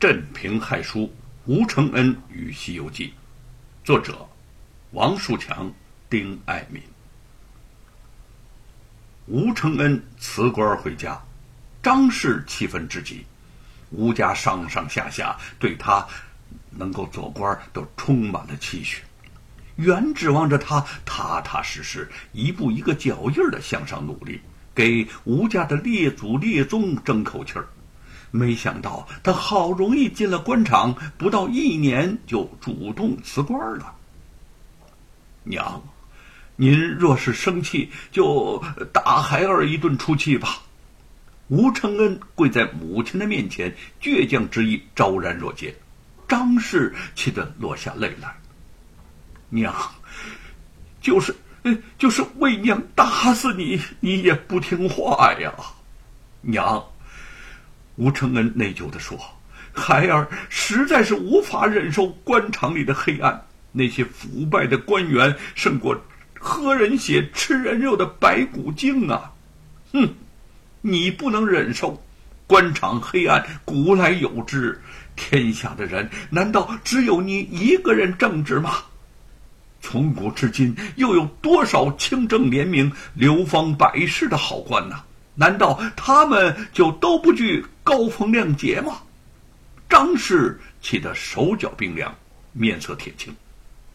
镇平害书吴承恩与《西游记》，作者王树强、丁爱民。吴承恩辞官回家，张氏气愤至极，吴家上上下下对他能够做官都充满了期许，原指望着他踏踏实实、一步一个脚印的向上努力，给吴家的列祖列宗争口气儿。没想到他好容易进了官场，不到一年就主动辞官了。娘，您若是生气，就打孩儿一顿出气吧。吴承恩跪在母亲的面前，倔强之意昭然若揭。张氏气得落下泪来。娘，就是，就是为娘打死你，你也不听话呀，娘。吴承恩内疚地说：“孩儿实在是无法忍受官场里的黑暗，那些腐败的官员胜过喝人血、吃人肉的白骨精啊！哼，你不能忍受，官场黑暗古来有之，天下的人难道只有你一个人正直吗？从古至今，又有多少清正廉明、流芳百世的好官呢？难道他们就都不惧？”高风亮节吗？张氏气得手脚冰凉，面色铁青。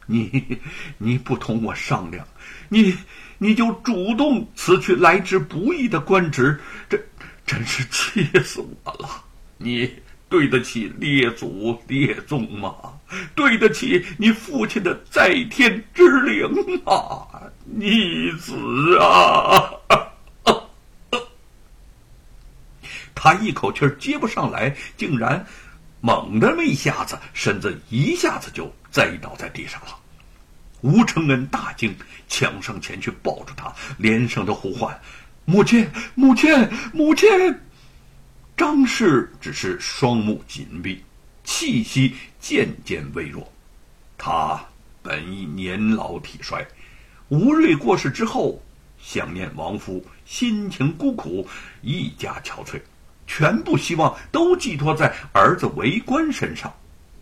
你你不同我商量，你你就主动辞去来之不易的官职，这真是气死我了！你对得起列祖列宗吗？对得起你父亲的在天之灵吗？逆子啊！他一口气接不上来，竟然猛的那么一下子，身子一下子就栽倒在地上了。吴承恩大惊，抢上前去抱住他，连声的呼唤：“母亲，母亲，母亲！”张氏只是双目紧闭，气息渐渐微弱。他本已年老体衰，吴瑞过世之后，想念亡夫，心情孤苦，愈加憔悴。全部希望都寄托在儿子为官身上，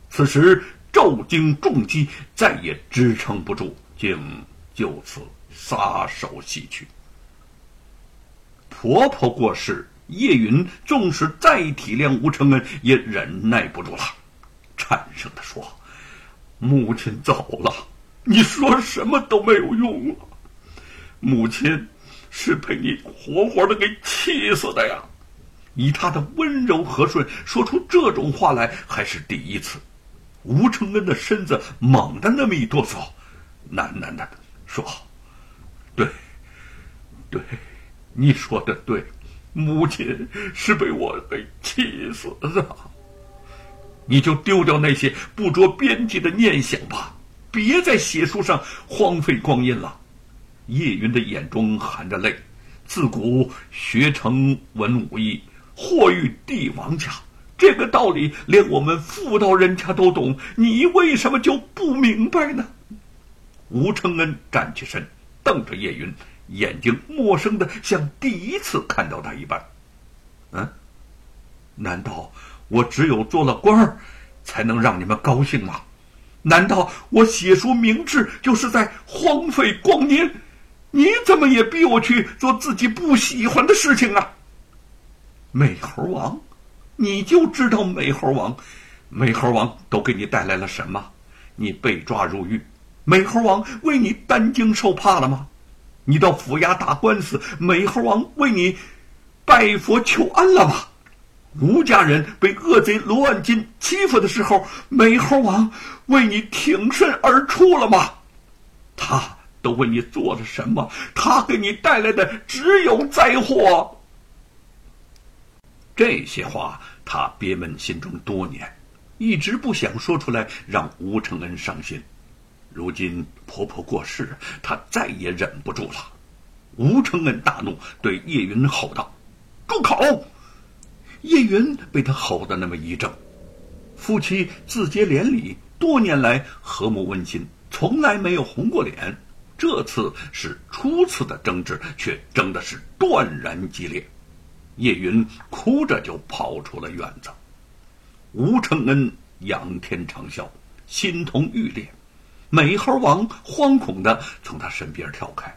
此时骤经重击，再也支撑不住，竟就此撒手西去。婆婆过世，叶云纵使再体谅吴承恩，也忍耐不住了，颤声的说：“母亲走了，你说什么都没有用了。母亲是被你活活的给气死的呀！”以他的温柔和顺，说出这种话来还是第一次。吴承恩的身子猛地那么一哆嗦，喃喃的说：“对，对，你说的对，母亲是被我给气死的。你就丢掉那些不着边际的念想吧，别在写书上荒废光阴了。”叶云的眼中含着泪，自古学成文武艺。祸于帝王家，这个道理连我们妇道人家都懂，你为什么就不明白呢？吴承恩站起身，瞪着叶云，眼睛陌生的像第一次看到他一般。嗯，难道我只有做了官儿，才能让你们高兴吗？难道我写书明志就是在荒废光阴？你怎么也逼我去做自己不喜欢的事情啊？美猴王，你就知道美猴王，美猴王都给你带来了什么？你被抓入狱，美猴王为你担惊受怕了吗？你到府衙打官司，美猴王为你拜佛求安了吗？吴家人被恶贼罗万金欺负的时候，美猴王为你挺身而出了吗？他都为你做了什么？他给你带来的只有灾祸。这些话他憋闷心中多年，一直不想说出来，让吴承恩伤心。如今婆婆过世，他再也忍不住了。吴承恩大怒，对叶云吼道：“住口！”叶云被他吼得那么一怔。夫妻自结连理，多年来和睦温馨，从来没有红过脸。这次是初次的争执，却争的是断然激烈。叶云哭着就跑出了院子。吴承恩仰天长啸，心痛欲裂。美猴王惶恐的从他身边跳开，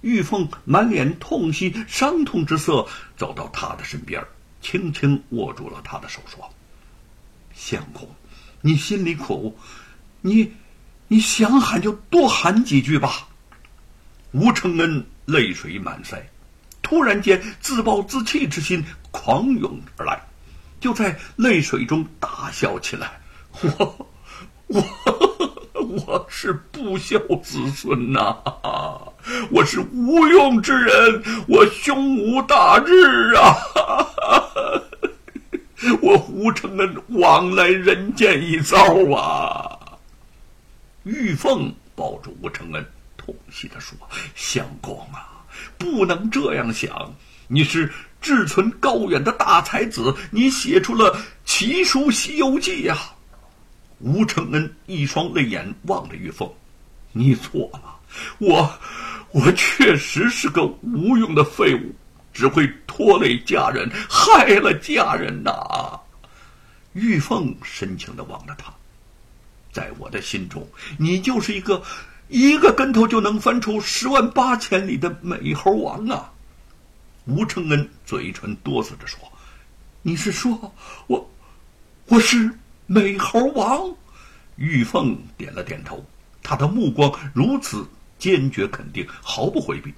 玉凤满脸痛惜伤痛之色，走到他的身边，轻轻握住了他的手，说：“相公，你心里苦，你，你想喊就多喊几句吧。”吴承恩泪水满腮，突然间自暴自弃之心狂涌而来，就在泪水中大笑起来：“ 我，我。”我是不孝子孙呐，我是无用之人，我胸无大志啊！我胡承恩枉来人间一遭啊！玉凤抱住吴承恩，痛惜的说：“相公啊，不能这样想，你是志存高远的大才子，你写出了奇书《西游记》呀。”吴承恩一双泪眼望着玉凤：“你错了，我，我确实是个无用的废物，只会拖累家人，害了家人呐。”玉凤深情的望着他，在我的心中，你就是一个一个跟头就能翻出十万八千里的美猴王啊！吴承恩嘴唇哆嗦着说：“你是说我，我是？”美猴王，玉凤点了点头，他的目光如此坚决肯定，毫不回避。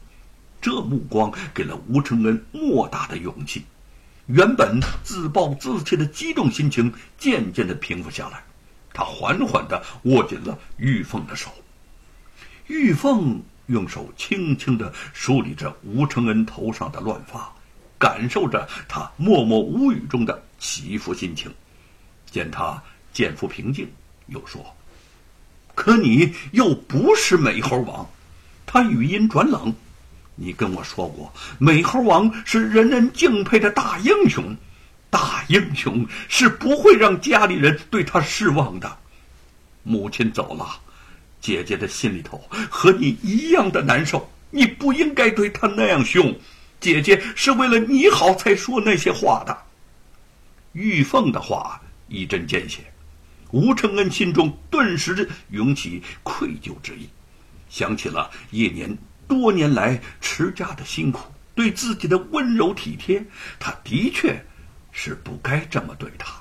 这目光给了吴承恩莫大的勇气，原本自暴自弃的激动心情渐渐的平复下来。他缓缓的握紧了玉凤的手，玉凤用手轻轻的梳理着吴承恩头上的乱发，感受着他默默无语中的起伏心情。见他见复平静，又说：“可你又不是美猴王。”他语音转冷：“你跟我说过，美猴王是人人敬佩的大英雄，大英雄是不会让家里人对他失望的。母亲走了，姐姐的心里头和你一样的难受。你不应该对他那样凶，姐姐是为了你好才说那些话的。”玉凤的话。一针见血，吴承恩心中顿时涌起愧疚之意，想起了叶年多年来持家的辛苦，对自己的温柔体贴，他的确是不该这么对他。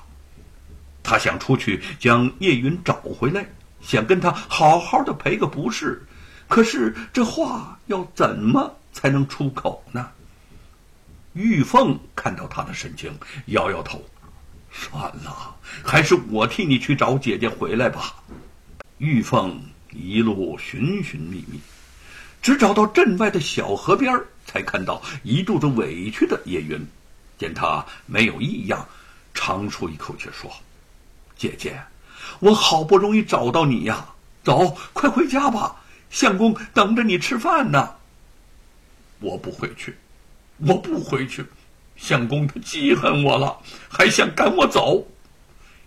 他想出去将叶云找回来，想跟他好好的赔个不是，可是这话要怎么才能出口呢？玉凤看到他的神情，摇摇头。算了，还是我替你去找姐姐回来吧。玉凤一路寻寻觅觅，只找到镇外的小河边，才看到一肚子委屈的叶云。见他没有异样，长出一口气说：“姐姐，我好不容易找到你呀，走，快回家吧，相公等着你吃饭呢。”我不回去，我不回去。相公他记恨我了，还想赶我走。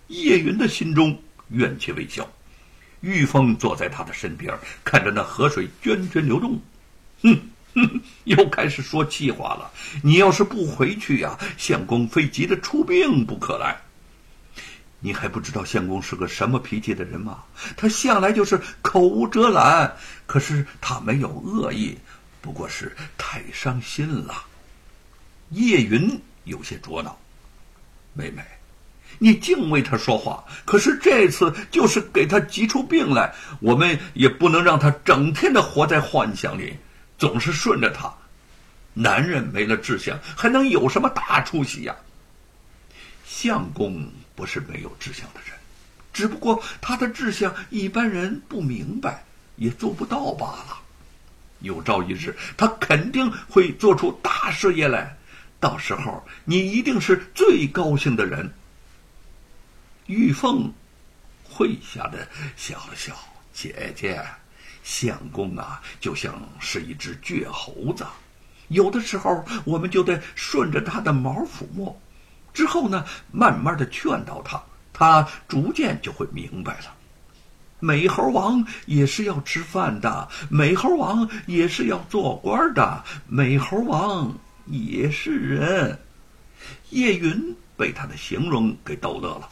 叶云的心中怨气未消。玉凤坐在他的身边，看着那河水涓涓流动，哼哼，又开始说气话了。你要是不回去呀，相公非急得出殡不可来。你还不知道相公是个什么脾气的人吗？他向来就是口无遮拦，可是他没有恶意，不过是太伤心了。叶云有些捉恼，妹妹，你净为他说话，可是这次就是给他急出病来，我们也不能让他整天的活在幻想里，总是顺着他。男人没了志向，还能有什么大出息呀？相公不是没有志向的人，只不过他的志向一般人不明白，也做不到罢了。有朝一日，他肯定会做出大事业来。到时候你一定是最高兴的人。玉凤会下的笑了笑，姐姐，相公啊，就像是一只倔猴子，有的时候我们就得顺着他的毛抚摸，之后呢，慢慢的劝导他，他逐渐就会明白了。美猴王也是要吃饭的，美猴王也是要做官的，美猴王。也是人，叶云被他的形容给逗乐了，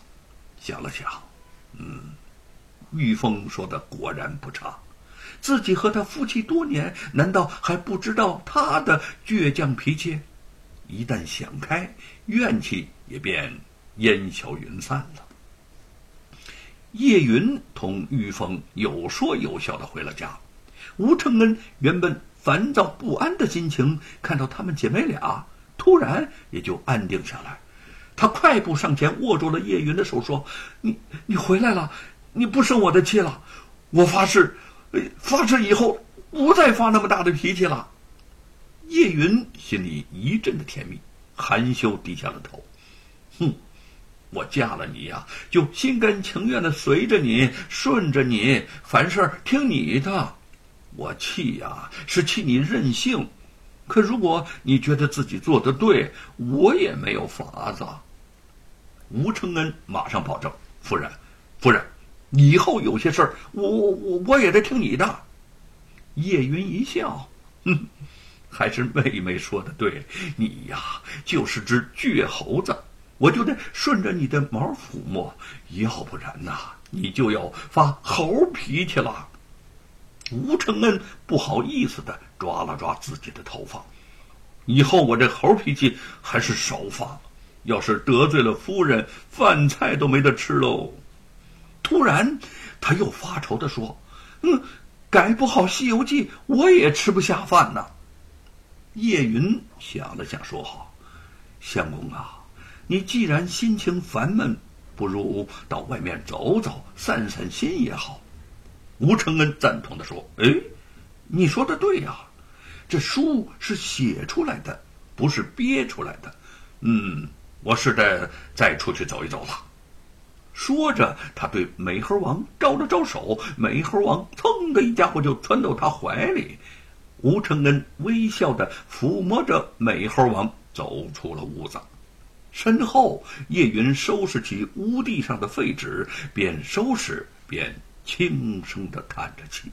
想了想，嗯，玉凤说的果然不差。自己和他夫妻多年，难道还不知道他的倔强脾气？一旦想开，怨气也便烟消云散了。叶云同玉凤有说有笑的回了家。吴承恩原本烦躁不安的心情，看到他们姐妹俩，突然也就安定下来。他快步上前，握住了叶云的手，说：“你你回来了，你不生我的气了。我发誓。”发誓以后不再发那么大的脾气了。叶云心里一阵的甜蜜，含羞低下了头。哼，我嫁了你呀，就心甘情愿的随着你，顺着你，凡事听你的。我气呀，是气你任性。可如果你觉得自己做的对，我也没有法子。吴承恩马上保证：“夫人，夫人。”以后有些事儿，我我我也得听你的。叶云一笑，嗯，还是妹妹说的对，你呀就是只倔猴子，我就得顺着你的毛抚摸，要不然呐，你就要发猴脾气了。吴承恩不好意思的抓了抓自己的头发，以后我这猴脾气还是少发，要是得罪了夫人，饭菜都没得吃喽。突然，他又发愁的说：“嗯，改不好《西游记》，我也吃不下饭呢。”叶云想了想，说：“好，相公啊，你既然心情烦闷，不如到外面走走，散散心也好。”吴承恩赞同的说：“哎，你说的对呀，这书是写出来的，不是憋出来的。嗯，我试着再出去走一走了。”说着，他对美猴王招了招手，美猴王噌的一家伙就窜到他怀里。吴承恩微笑的抚摸着美猴王，走出了屋子。身后，叶云收拾起屋地上的废纸，边收拾边轻声的叹着气。